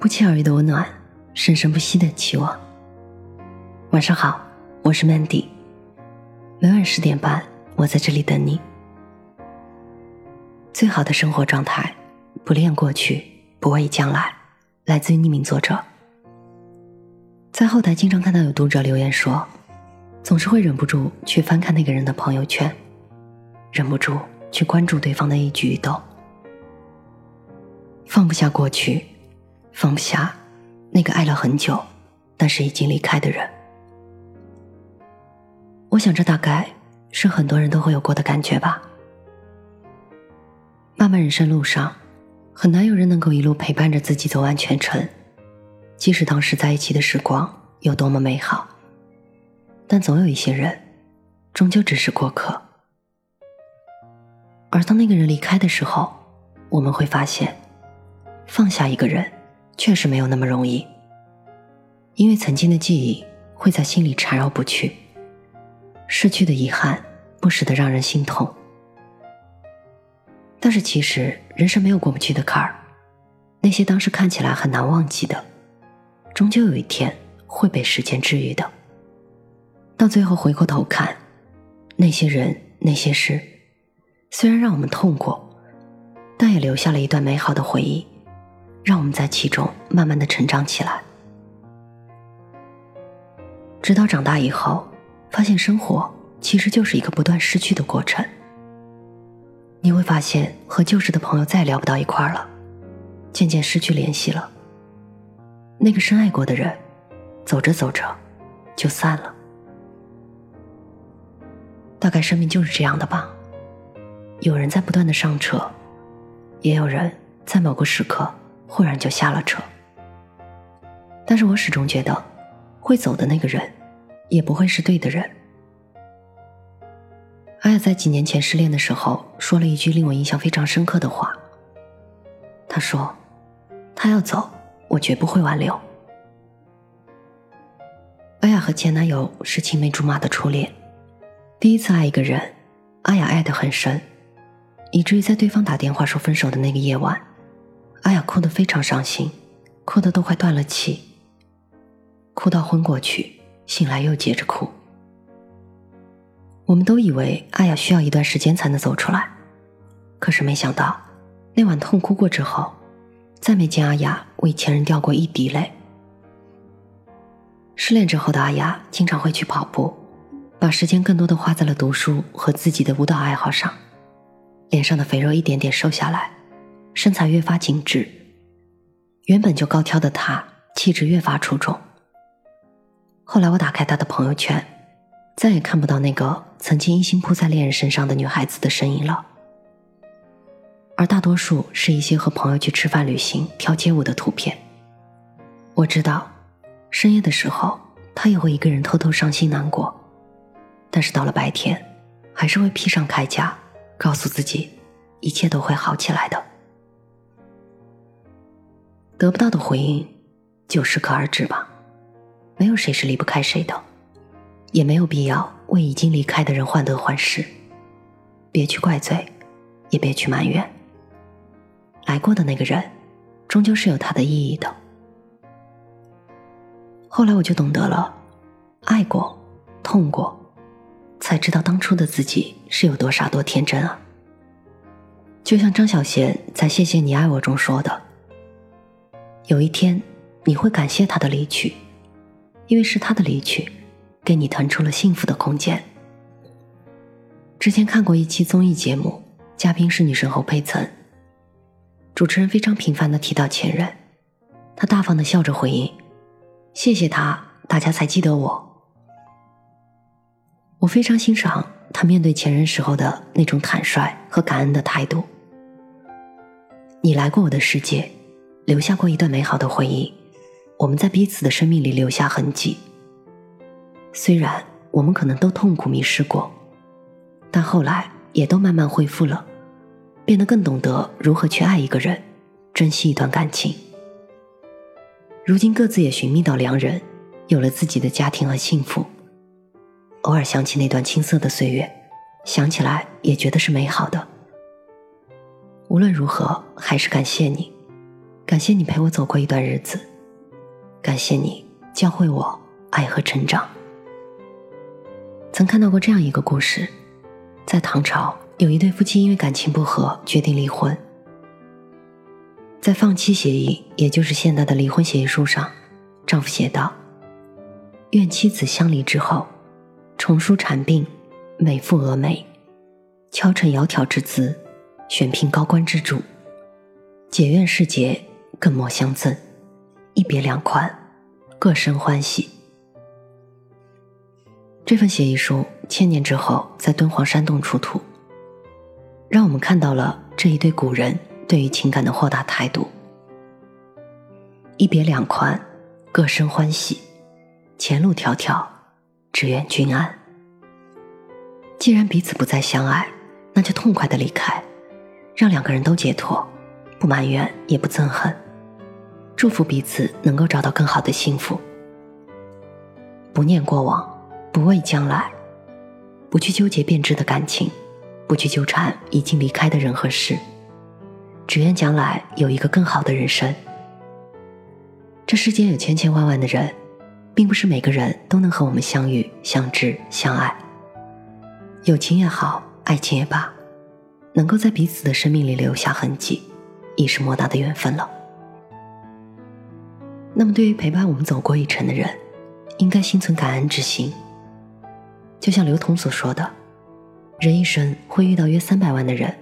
不期而遇的温暖，生生不息的期望。晚上好，我是 Mandy。每晚十点半，我在这里等你。最好的生活状态，不恋过去，不畏将来。来自于匿名作者。在后台经常看到有读者留言说，总是会忍不住去翻看那个人的朋友圈，忍不住去关注对方的一举一动，放不下过去。放不下那个爱了很久，但是已经离开的人。我想，这大概是很多人都会有过的感觉吧。漫漫人生路上，很难有人能够一路陪伴着自己走完全程。即使当时在一起的时光有多么美好，但总有一些人，终究只是过客。而当那个人离开的时候，我们会发现，放下一个人。确实没有那么容易，因为曾经的记忆会在心里缠绕不去，失去的遗憾不时的让人心痛。但是其实人生没有过不去的坎儿，那些当时看起来很难忘记的，终究有一天会被时间治愈的。到最后回过头看，那些人那些事，虽然让我们痛过，但也留下了一段美好的回忆。让我们在其中慢慢的成长起来，直到长大以后，发现生活其实就是一个不断失去的过程。你会发现和旧时的朋友再也聊不到一块儿了，渐渐失去联系了。那个深爱过的人，走着走着就散了。大概生命就是这样的吧，有人在不断的上车，也有人在某个时刻。忽然就下了车，但是我始终觉得，会走的那个人，也不会是对的人。阿雅在几年前失恋的时候，说了一句令我印象非常深刻的话。她说：“他要走，我绝不会挽留。”阿雅和前男友是青梅竹马的初恋，第一次爱一个人，阿雅爱得很深，以至于在对方打电话说分手的那个夜晚。阿雅哭得非常伤心，哭得都快断了气，哭到昏过去，醒来又接着哭。我们都以为阿雅需要一段时间才能走出来，可是没想到，那晚痛哭过之后，再没见阿雅为前任掉过一滴泪。失恋之后的阿雅经常会去跑步，把时间更多的花在了读书和自己的舞蹈爱好上，脸上的肥肉一点点瘦下来。身材越发紧致，原本就高挑的她气质越发出众。后来我打开她的朋友圈，再也看不到那个曾经一心扑在恋人身上的女孩子的身影了，而大多数是一些和朋友去吃饭、旅行、跳街舞的图片。我知道，深夜的时候她也会一个人偷偷伤心难过，但是到了白天，还是会披上铠甲，告诉自己一切都会好起来的。得不到的回应，就适可而止吧。没有谁是离不开谁的，也没有必要为已经离开的人患得患失。别去怪罪，也别去埋怨。来过的那个人，终究是有他的意义的。后来我就懂得了，爱过，痛过，才知道当初的自己是有多傻多天真啊。就像张小娴在《谢谢你爱我》中说的。有一天，你会感谢他的离去，因为是他的离去，给你腾出了幸福的空间。之前看过一期综艺节目，嘉宾是女神侯佩岑，主持人非常频繁的提到前任，他大方的笑着回应：“谢谢他，大家才记得我。”我非常欣赏他面对前任时候的那种坦率和感恩的态度。你来过我的世界。留下过一段美好的回忆，我们在彼此的生命里留下痕迹。虽然我们可能都痛苦迷失过，但后来也都慢慢恢复了，变得更懂得如何去爱一个人，珍惜一段感情。如今各自也寻觅到良人，有了自己的家庭和幸福。偶尔想起那段青涩的岁月，想起来也觉得是美好的。无论如何，还是感谢你。感谢你陪我走过一段日子，感谢你教会我爱和成长。曾看到过这样一个故事，在唐朝，有一对夫妻因为感情不和，决定离婚。在放弃协议，也就是现代的离婚协议书上，丈夫写道：“愿妻子相离之后，重梳蝉鬓，美妇蛾眉，敲成窈窕之姿，选聘高官之主。解怨释结。”更莫相赠，一别两宽，各生欢喜。这份协议书千年之后在敦煌山洞出土，让我们看到了这一对古人对于情感的豁达态度。一别两宽，各生欢喜，前路迢迢，只愿君安。既然彼此不再相爱，那就痛快的离开，让两个人都解脱，不埋怨也不憎恨。祝福彼此能够找到更好的幸福，不念过往，不畏将来，不去纠结变质的感情，不去纠缠已经离开的人和事，只愿将来有一个更好的人生。这世间有千千万万的人，并不是每个人都能和我们相遇、相知、相爱。友情也好，爱情也罢，能够在彼此的生命里留下痕迹，已是莫大的缘分了。那么，对于陪伴我们走过一程的人，应该心存感恩之心。就像刘同所说的，人一生会遇到约三百万的人，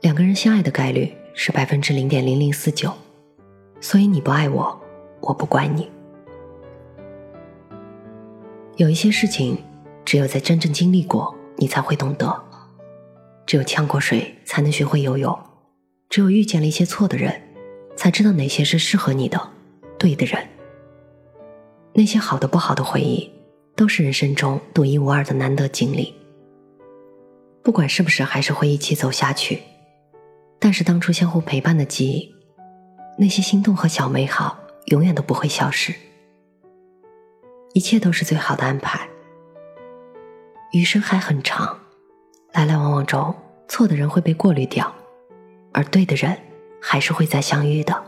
两个人相爱的概率是百分之零点零零四九，所以你不爱我，我不怪你。有一些事情，只有在真正经历过，你才会懂得；只有呛过水，才能学会游泳；只有遇见了一些错的人，才知道哪些是适合你的。对的人，那些好的不好的回忆，都是人生中独一无二的难得经历。不管是不是还是会一起走下去，但是当初相互陪伴的记忆，那些心动和小美好，永远都不会消失。一切都是最好的安排。余生还很长，来来往往中，错的人会被过滤掉，而对的人，还是会再相遇的。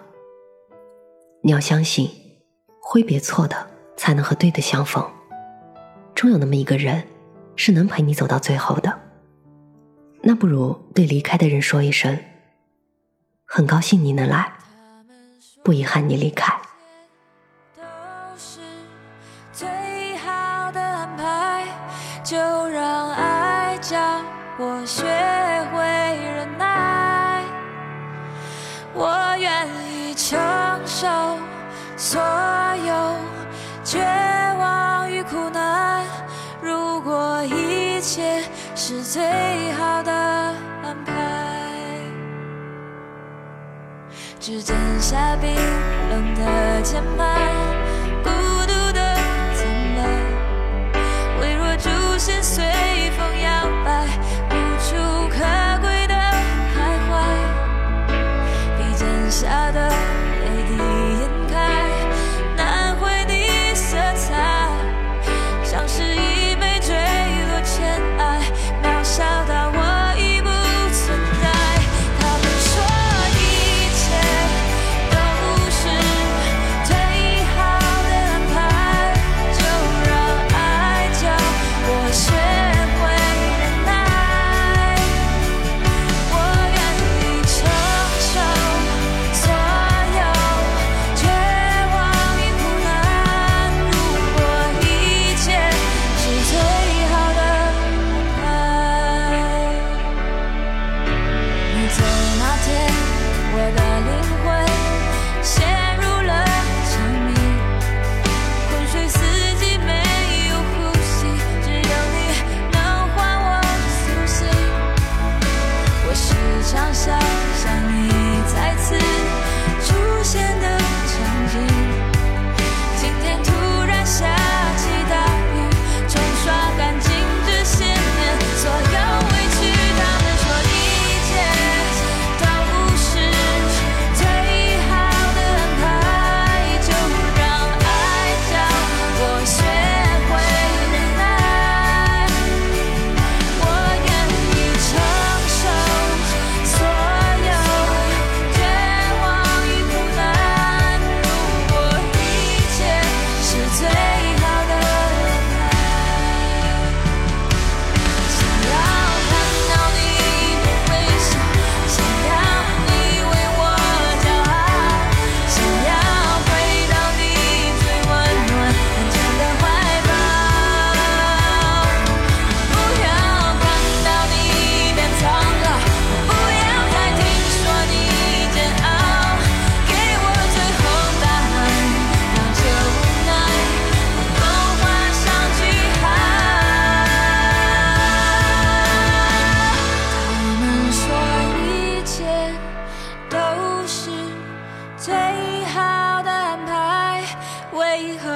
你要相信，挥别错的，才能和对的相逢。终有那么一个人，是能陪你走到最后的。那不如对离开的人说一声：很高兴你能来，不遗憾你离开。都是最好的安排，就让爱教我学受所有绝望与苦难，如果一切是最好的安排，指尖下冰冷的键盘，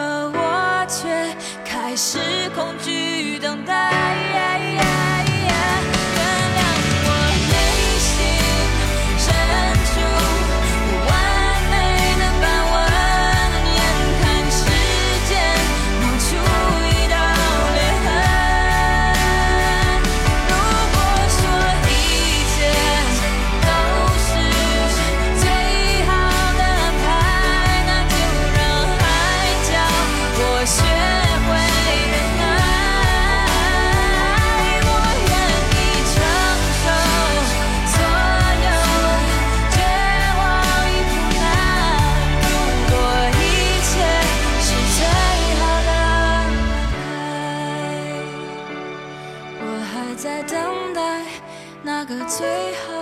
可我却开始恐惧等待。那个最好